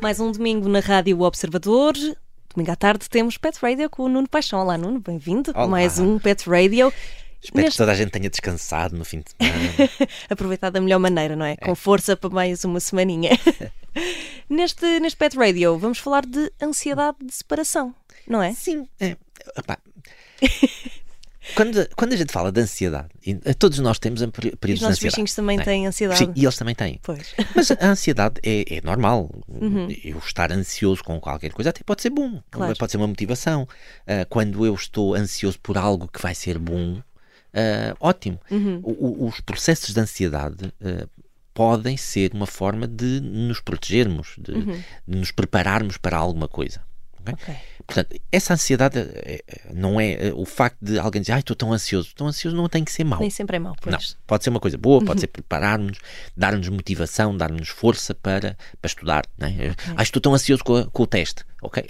Mais um domingo na Rádio Observador. Domingo à tarde temos Pet Radio com o Nuno Paixão. Olá, Nuno, bem-vindo. Mais um Pet Radio. Espero Neste... que toda a gente tenha descansado no fim de semana. Aproveitar da melhor maneira, não é? é? Com força para mais uma semaninha. neste, neste Pet Radio vamos falar de ansiedade de separação, não é? Sim. É. Quando, quando a gente fala de ansiedade, eh, todos nós temos períodos de ansiedade. Os nossos bichinhos também é? têm ansiedade. Sim, e eles também têm. Pois. Mas a ansiedade é, é normal. Uhum. Eu estar ansioso com qualquer coisa até pode ser bom. Claro. Pode ser uma motivação. Uh, quando eu estou ansioso por algo que vai ser bom, uh, ótimo. Uhum. O, os processos de ansiedade uh, podem ser uma forma de nos protegermos, de, uhum. de nos prepararmos para alguma coisa. Okay? Okay. Portanto, essa ansiedade eh, eh, não é eh, o facto de alguém dizer, ai, estou tão ansioso. Tão ansioso não tem que ser mau. Nem sempre é mau, pois. Não, pode ser uma coisa boa, pode uhum. ser preparar-nos, dar-nos motivação, dar-nos força para, para estudar. Não é? okay. Ah, estou tão ansioso com, com o teste. Ok?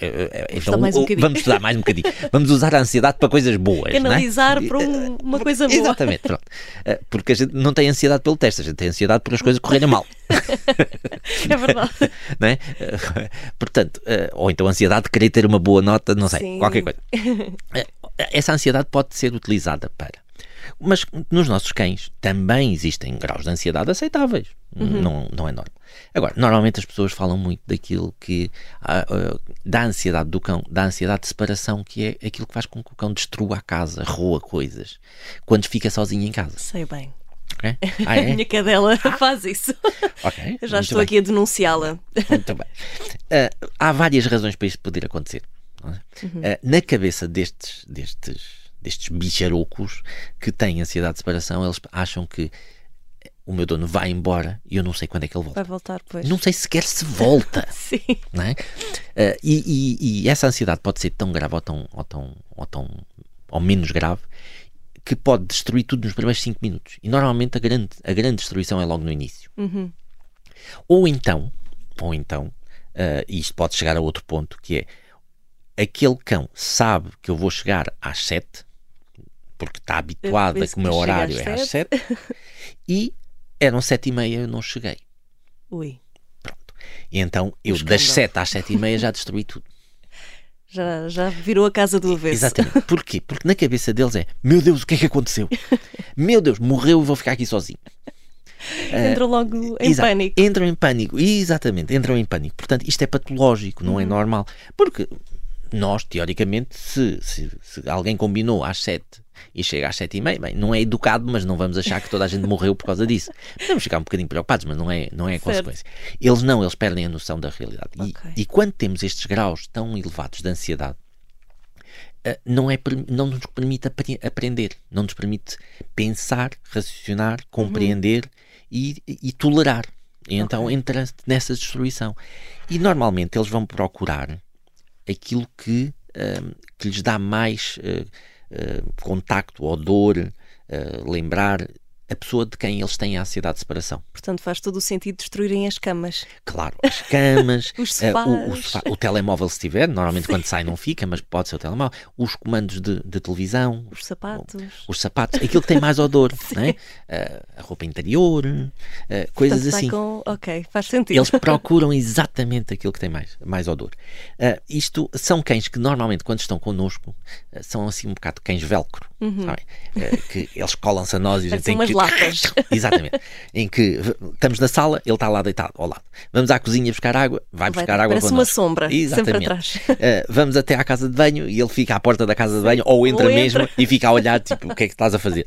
Então, mais um vamos estudar mais um bocadinho. vamos usar a ansiedade para coisas boas. Analisar é? para um, uma coisa boa. Exatamente, pronto. Porque a gente não tem ansiedade pelo teste, a gente tem ansiedade por as coisas correrem mal. é verdade. Não é? Portanto, ou então ansiedade de querer ter uma boa nota, não sei, Sim. qualquer coisa. Essa ansiedade pode ser utilizada para. Mas nos nossos cães também existem graus de ansiedade aceitáveis. Uhum. Não, não é normal. Agora, normalmente as pessoas falam muito daquilo que. Uh, da ansiedade do cão, da ansiedade de separação, que é aquilo que faz com que o cão destrua a casa, roa coisas, quando fica sozinho em casa. Sei bem. Okay? Ah, é? A minha cadela ah. faz isso. Ok. Eu já estou bem. aqui a denunciá-la. Muito bem. Uh, há várias razões para isto poder acontecer. É? Uhum. Uh, na cabeça destes, destes, destes bicharocos que têm ansiedade de separação, eles acham que o meu dono vai embora e eu não sei quando é que ele volta. Vai voltar, pois. Não sei sequer se volta. Sim. Não é? Uh, e, e, e, essa ansiedade pode ser tão grave ou tão, ou tão, ou tão ou menos grave que pode destruir tudo nos primeiros 5 minutos. E normalmente a grande, a grande destruição é logo no início. Uhum. Ou então, ou então, uh, e isto pode chegar a outro ponto, que é aquele cão sabe que eu vou chegar às 7, porque está habituado a que o meu horário é às 7, e eram 7 e meia eu não cheguei. Ui. Pronto. E então eu das 7 às 7 e meia já destruí tudo. Já, já virou a casa do avesso. Exatamente. Porquê? Porque na cabeça deles é: Meu Deus, o que é que aconteceu? Meu Deus, morreu e vou ficar aqui sozinho. Entram logo em Exato. pânico. Entram em pânico, exatamente, entram em pânico. Portanto, isto é patológico, não é uhum. é normal. Porque nós, teoricamente, se, se, se alguém combinou às sete e chega às sete e meia, bem, não é educado, mas não vamos achar que toda a gente morreu por causa disso. Podemos ficar um bocadinho preocupados, mas não é, não é a consequência. Eles não, eles perdem a noção da realidade. Okay. E, e quando temos estes graus tão elevados de ansiedade, eh, não, é, não nos permite aprender, não nos permite pensar, raciocinar, compreender uhum. e, e, tolerar. E então okay. entra nessa destruição. E normalmente eles vão procurar aquilo que, uh, que lhes dá mais uh, contacto, odor, lembrar a pessoa de quem eles têm a ansiedade de separação. Portanto, faz todo o sentido destruírem as camas. Claro, as camas, Os sofás. Uh, o, o, sofá, o, telemóvel se tiver, normalmente Sim. quando sai não fica, mas pode ser o telemóvel, os comandos de, de televisão, os sapatos, os sapatos, aquilo que tem mais odor? Uh, a roupa interior, uh, coisas Portanto, assim. Com... Ok, faz sentido. Eles procuram exatamente aquilo que tem mais, mais odor. isto são cães que normalmente quando estão connosco são assim um bocado cães velcro, uhum. que eles colam-se a nós e a gente tem que latas. Exatamente. em que estamos na sala, ele está lá deitado ao lado. Vamos à cozinha buscar água, vai, vai buscar água Parece uma sombra, Exatamente. sempre atrás. Uh, vamos até à casa de banho e ele fica à porta da casa de banho, ou entra, ou entra. mesmo e fica a olhar, tipo, o que é que estás a fazer?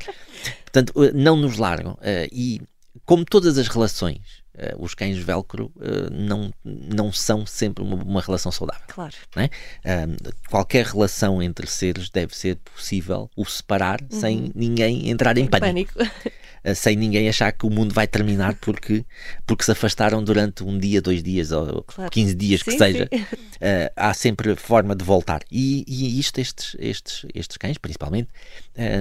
Portanto, uh, não nos largam. Uh, e como todas as relações, Uh, os cães velcro uh, não, não são sempre uma, uma relação saudável. Claro. É? Uh, qualquer relação entre seres deve ser possível o separar uhum. sem ninguém entrar em, em pânico. pânico. sem ninguém achar que o mundo vai terminar porque, porque se afastaram durante um dia, dois dias ou claro. 15 dias sim, que seja. há sempre forma de voltar. E, e isto, estes, estes, estes cães, principalmente,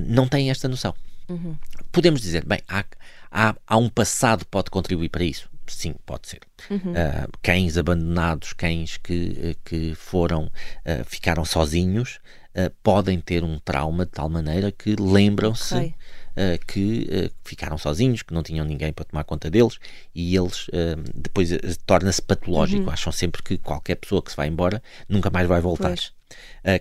não têm esta noção. Uhum. Podemos dizer, bem, há, há, há um passado que pode contribuir para isso. Sim, pode ser. Uhum. Uh, cães abandonados, cães que, que foram, uh, ficaram sozinhos, uh, podem ter um trauma de tal maneira que lembram-se Ok. Uh, que uh, ficaram sozinhos, que não tinham ninguém para tomar conta deles e eles uh, depois torna-se patológico. Acham sempre que qualquer pessoa que se vai embora nunca mais vai voltar. Pois.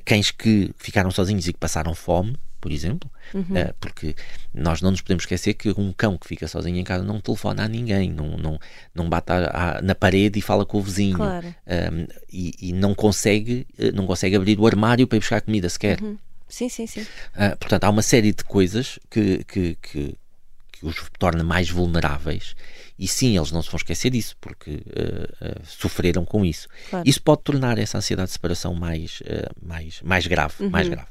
Cães que ficaram sozinhos e que passaram fome, por exemplo, uh, porque nós não nos podemos esquecer que um cão que fica sozinho em casa não telefona a ninguém, não, não, não bate à- à- na parede e fala com o vizinho Claro. um, e, e não consegue não consegue abrir o armário para ir buscar comida sequer. Sim, sim, sim. Uh, portanto, há uma série de coisas que, que, que, que os torna mais vulneráveis. E sim, eles não se vão esquecer disso, porque uh, uh, sofreram com isso. Claro. Isso pode tornar essa ansiedade de separação mais, mais, mais grave. Mais grave.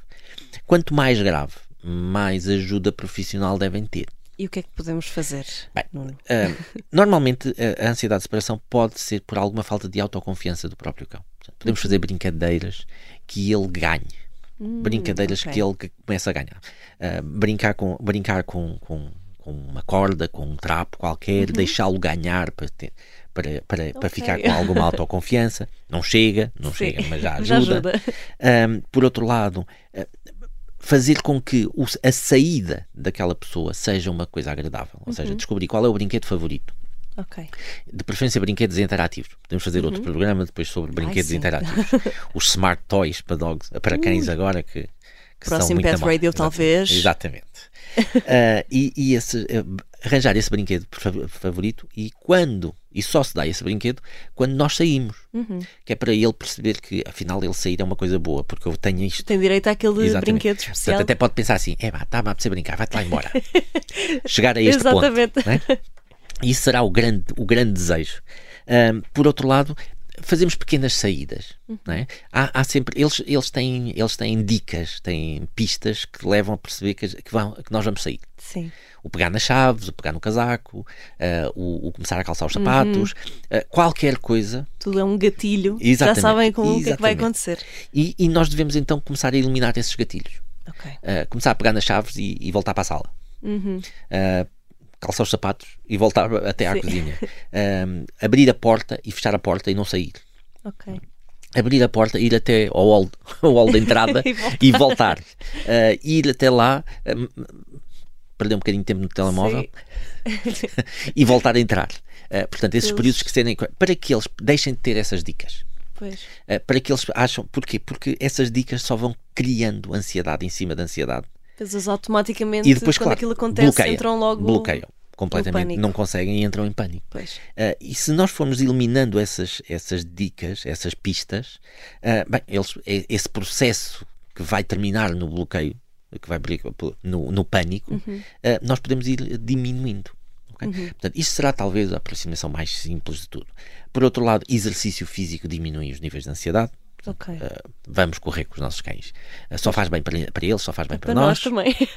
Quanto mais grave, mais ajuda profissional devem ter. E o que é que podemos fazer? Bem? Uh, normalmente a, a ansiedade de separação pode ser por alguma falta de autoconfiança do próprio cão. Portanto, Podemos fazer brincadeiras que ele ganhe. Brincadeiras ok. que ele que começa a ganhar. Uh, brincar com, brincar com, com, com uma corda, com um trapo qualquer, deixá-lo ganhar para, ter- para, para, para Ok. ficar com alguma autoconfiança. Não chega, não Sim. chega, mas já Já ajuda. ajuda. Um, por outro lado, uh, fazer com que o- a saída daquela pessoa seja uma coisa agradável. Ou Uhum. seja, descobrir qual é o brinquedo favorito. De preferência, brinquedos interativos. Podemos fazer outro programa depois sobre brinquedos Uhum. sim. interativos. Os smart toys para dogs, para cães agora que, que são Próximo muito Pet. Radio, Exatamente. talvez. Exatamente. Ah, e e esse, eh, arranjar esse brinquedo fa- favorito e quando, e só se dá esse brinquedo quando nós saímos. Uhum. Que é para ele perceber que afinal ele sair é uma coisa boa, porque eu tenho isto. Tem direito àquele Exatamente. brinquedo Portanto, especial. até pode pensar assim: é está-me a brincar, vai-te lá embora. Chegar a este Exatamente. ponto. é? Isso será o grande, o grande desejo. Ahm, por outro lado, fazemos pequenas saídas. Não é? há, há sempre, eles, eles, têm, eles têm dicas, têm pistas que levam a perceber que, que, vão, que nós vamos sair. Sim. O pegar nas chaves, o pegar no casaco, ah, o, o começar a calçar os sapatos, ah, qualquer coisa. Tudo é um gatilho. Exatamente. Já sabem com o que é que vai acontecer. E, e nós devemos então começar a eliminar esses gatilhos. Ok. Uh, começar a pegar nas chaves e, e voltar para a sala. Uhum. Calçar os sapatos e voltar até à Sim. cozinha. Um, abrir a porta e fechar a porta e não sair. Ok. Abrir a porta, ir até ao hall, ao hall da entrada E voltar. e voltar. Uh, ir até lá, um, perder um bocadinho de tempo no telemóvel e voltar a entrar. Uh, portanto, esses Eles- períodos que serem. para que eles deixem de ter essas dicas. Pois. Uh, para que eles acham. Porquê? Porque essas dicas só vão criando ansiedade em cima da ansiedade. Depois automaticamente, E depois, quando claro, aquilo acontece, bloqueia, entram logo. bloqueiam completamente, não conseguem e entram em pânico. Ah, e se nós formos eliminando essas, essas dicas, essas pistas, ah, bem, eles, é- esse processo que vai terminar no bloqueio, que vai no, no pânico, ah, nós podemos ir diminuindo. ok? Portanto, isto será talvez a aproximação mais simples de tudo. Por outro lado, exercício físico diminui os níveis de ansiedade. Ok. Ah, vamos correr com os nossos cães. Ah, só faz bem para, para eles, só faz bem para, Para nós também.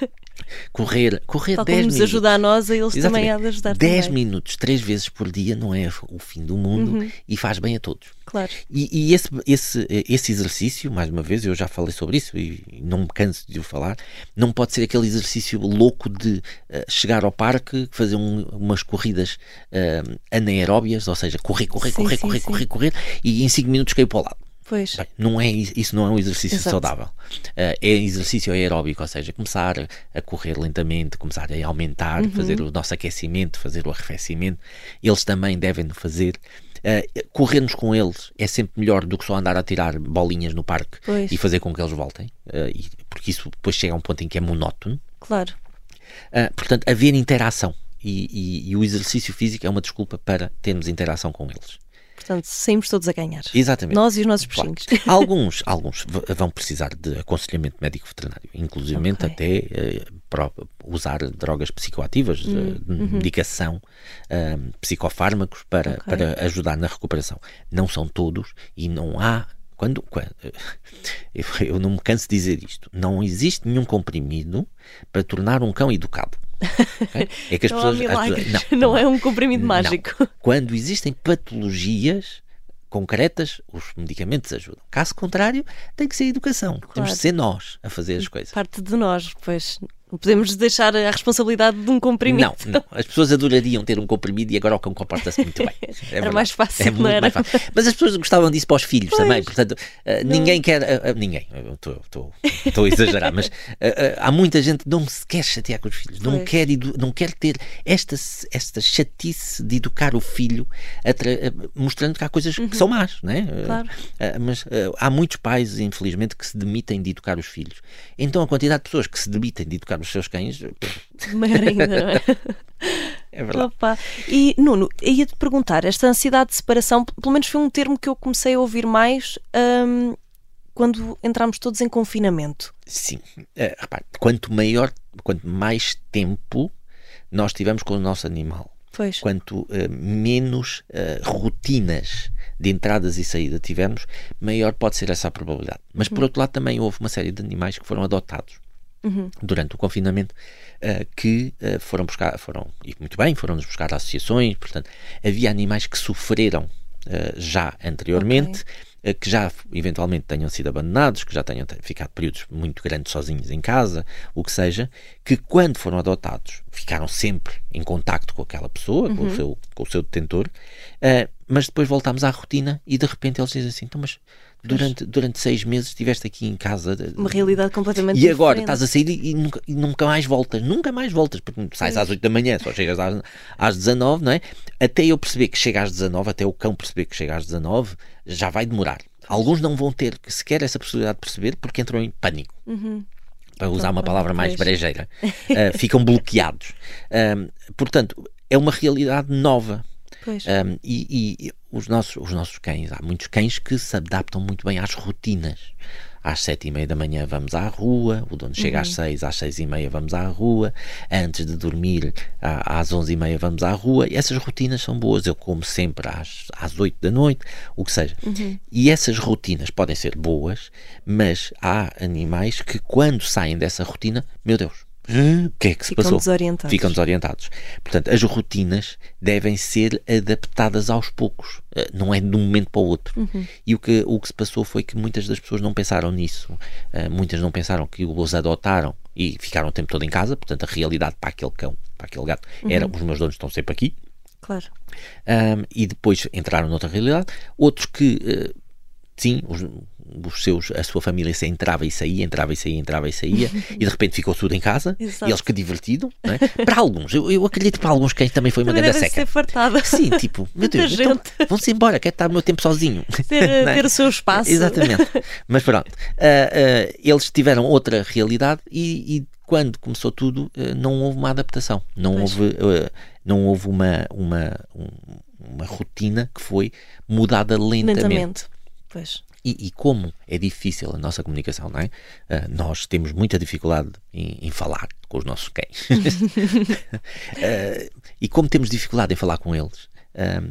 Correr, correr Tal 10 como nos minutos. ajuda a nós, a eles também há de ajudar 10 também. minutos, 3 vezes por dia não é o fim do mundo Uhum. e faz bem a todos. Claro. E, e esse, esse, esse exercício, mais uma vez, eu já falei sobre isso e, não me canso de o falar, não pode ser aquele exercício louco de eh, chegar ao parque, fazer um- umas corridas eh, anaeróbias, ou seja, correr, correr, Sim, correr, sim, correr, sim. correr, correr e em 5 minutos cair para o lado. Pois. Bem, não é, is- isso não é um exercício Exato. saudável. Eh, é exercício aeróbico, ou seja, começar a- correr lentamente, começar a aumentar, Uhum. fazer o nosso aquecimento, fazer o arrefecimento. Eles também devem fazer. Eh, corrermos com eles é sempre melhor do que só andar a tirar bolinhas no parque Pois. e fazer com que eles voltem, eh, e- porque isso depois chega a um ponto em que é monótono. Claro. Ah, portanto, haver interação. E, e- e o exercício físico é uma desculpa para termos interação com eles. Portanto, saímos todos a ganhar. Exatamente. Nós e os nossos Claro. peixinhos. Alguns, alguns v- vão precisar de aconselhamento médico veterinário, inclusivamente Ok. até eh, para usar drogas psicoativas, eh, de medicação, psicofármacos para, Uhum. Ok. para ajudar na recuperação. Não são todos e não há. Quando, quando- eu, eu não me canso de dizer isto, não existe nenhum comprimido para tornar um cão educado. Ok? É que as Não há pessoas, as milagres. pessoas- Não, é um comprimido não. mágico. Quando existem patologias concretas, os medicamentos ajudam. Caso contrário, tem que ser educação. Temos Claro. de ser nós a fazer as coisas. Parte de nós, pois. Podemos deixar a responsabilidade de um comprimido. Não, não. As pessoas adorariam ter um comprimido e agora o cão comporta-se muito bem. É era verdade. mais fácil, É não muito era? mais fácil. Mas as pessoas gostavam disso para os filhos Pois. também. Portanto, uh, ninguém quer. uh, uh, ninguém. Estou a exagerar, mas há muita gente que não se quer chatear com os filhos. Não quer, não quer ter esta, esta chatice de educar o filho mostrando que há coisas que são más, não é? Uhum. Claro. mas há muitos pais, infelizmente, que se demitem de educar os filhos. Então a quantidade de pessoas que se demitem de educar os seus cães Maior ainda, não é? é verdade. Opa. E Nuno, ia-te perguntar, esta ansiedade de separação, pelo menos foi um termo que eu comecei a ouvir mais hum, quando entramos todos em confinamento. Sim. Eh, repare, quanto maior, quanto mais tempo nós tivemos com o nosso animal, Pois. quanto eh, menos eh, rotinas de entradas e saída tivermos, maior pode ser essa a probabilidade. Mas por outro lado também houve uma série de animais que foram adotados durante o confinamento eh, que eh, foram buscar, foram, e muito bem, foram-nos buscar associações, portanto, havia animais que sofreram eh, já anteriormente, eh, que já eventualmente tenham sido abandonados, que já tenham te- ficado períodos muito grandes sozinhos em casa, o que seja, que quando foram adotados ficaram sempre em contacto com aquela pessoa, com, o seu, com o seu detentor, eh, mas depois voltámos à rotina e de repente eles dizem assim, então, mas durante, durante seis meses estiveste aqui em casa de- Uma realidade completamente e agora diferente. estás a sair e, e nunca, e nunca mais voltas, nunca mais voltas, porque sais às 8 da manhã, só chegas às, às 19, não é? Até eu perceber que chega às 19, até o cão perceber que chega às 19, já vai demorar. Alguns não vão ter sequer essa possibilidade de perceber porque entram em pânico. Para usar uma palavra mais brejeira. Ah, ficam bloqueados. Ah, portanto, é uma realidade nova. Pois. Um, e, e os, nossos, os nossos cães, há muitos cães que se adaptam muito bem às rotinas. Às sete e meia da manhã vamos à rua, o dono chega às seis, às seis e meia vamos à rua, antes de dormir às onze e meia vamos à rua, e essas rotinas são boas. Eu como sempre às, às oito da noite, o que seja. E essas rotinas podem ser boas, mas há animais que quando saem dessa rotina, meu Deus, o que é que se Ficam passou? desorientados. Ficam desorientados. Portanto, as rotinas devem ser adaptadas aos poucos, não é de um momento para o outro. Uhum. E o que, o que se passou foi que muitas das pessoas não pensaram nisso. Eh, Muitas não pensaram que os adotaram e ficaram o tempo todo em casa. Portanto, a realidade para aquele cão, para aquele gato, Uhum. era os meus donos estão sempre aqui. Claro. Um, e depois entraram noutra realidade. Outros que, eh, sim, os, os seus, a sua família entrava e saía, entrava e saía, entrava e saía, e de repente ficou tudo em casa. Exato. E eles que divertido. não é? Para alguns, eu, eu acredito que para alguns cães também foi uma grande seca. ser fartada. Sim, tipo, meu Deus, então, vão-se embora, quero estar o meu tempo sozinho. Ter, é? ter o seu espaço. Exatamente. Mas pronto, ah, ah, eles tiveram outra realidade e, e quando começou tudo, ah, não houve uma adaptação. Não Pois. houve, não houve uma, uma, um- uma rotina que foi mudada lentamente. Lentamente. Pois. E, e como é difícil a nossa comunicação, não é? Ah, nós temos muita dificuldade em, em falar com os nossos cães. Ah, e como temos dificuldade em falar com eles, ah,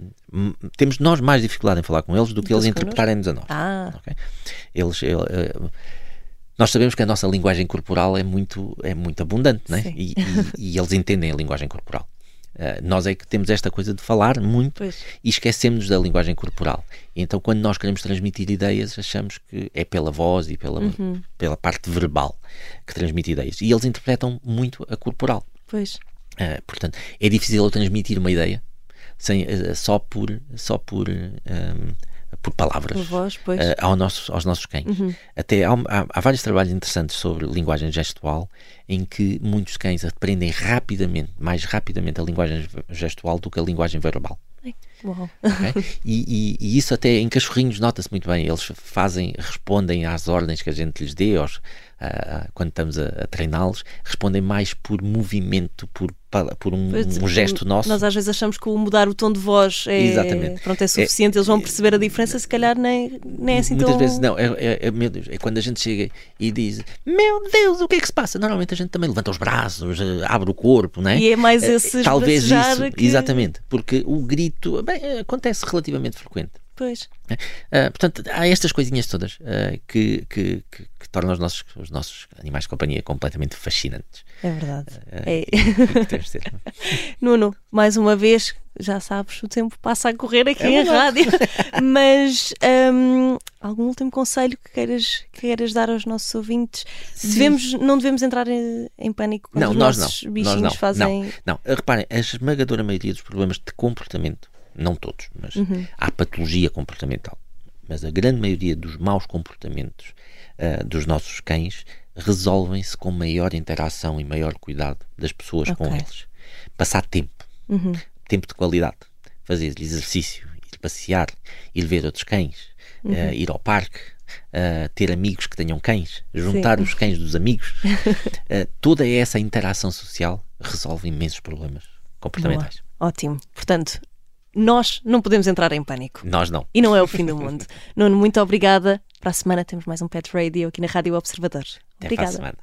temos nós mais dificuldade em falar com eles do que eles interpretarem-nos a nós. Ah, ok? Eles, ele- eh, nós sabemos que a nossa linguagem corporal é muito, é muito abundante, é? Sim. E, e- e eles entendem a linguagem corporal. Eh, nós é que temos esta coisa de falar muito Pois. e esquecemos da linguagem corporal. Então, quando nós queremos transmitir ideias, achamos que é pela voz e pela, Uhum. pela parte verbal que transmite ideias. E eles interpretam muito a corporal. pois. Uh, portanto, é difícil eu transmitir uma ideia sem, uh, só por, só por, um, por palavras voz, uh, ao nosso, aos nossos cães. Até há, há- há vários trabalhos interessantes sobre linguagem gestual em que muitos cães aprendem rapidamente, mais rapidamente a linguagem gestual do que a linguagem verbal. Ai, Uau. ok? e, e- e isso até em cachorrinhos nota-se muito bem. Eles fazem, respondem às ordens que a gente lhes dê, aos, ah, quando estamos a, a treiná-los, respondem mais por movimento, por, por um, Pois, um gesto nosso. Nós às vezes achamos que o mudar o tom de voz é, Exatamente. Pronto, é suficiente, eles vão perceber a diferença, se calhar nem, nem é assim Muitas tão... vezes não, é, é- é- meu Deus, é quando a gente chega e diz Meu Deus, o que é que se passa? Normalmente a gente também levanta os braços, eh, abre o corpo, não é? E é mais Eh, esse Talvez esbracejar isso, que- exatamente, porque o grito bem, eh, acontece relativamente frequente. Pois. Uh, portanto, há estas coisinhas todas uh, que, que, que, que, tornam os nossos, os nossos animais de companhia completamente fascinantes. É verdade. Uh, é. E, Nuno, mais uma vez, já sabes, o tempo passa a correr aqui é em rádio, mas um, algum último conselho que queiras, que queiras dar aos nossos ouvintes? Devemos, não devemos entrar em, em pânico quando não, os nossos não, bichinhos nós não, fazem. Não, não, reparem, a esmagadora maioria dos problemas de comportamento, não todos, mas uhum. há patologia comportamental. Mas a grande maioria dos maus comportamentos uh, dos nossos cães resolvem-se com maior interação e maior cuidado das pessoas okay. com eles. Passar tempo. Uhum tempo de qualidade. Fazer exercício, ir passear, ir ver outros cães, uhum. uh, ir ao parque, uh, ter amigos que tenham cães, juntar Sim. os cães dos amigos. uh, toda essa interação social resolve imensos problemas comportamentais. Boa. Ótimo. Portanto, nós não podemos entrar em pânico. Nós não. E não é o fim do mundo. Nuno, muito obrigada. Para a semana temos mais um Pet Radio aqui na Rádio Observador. Até obrigada. Semana.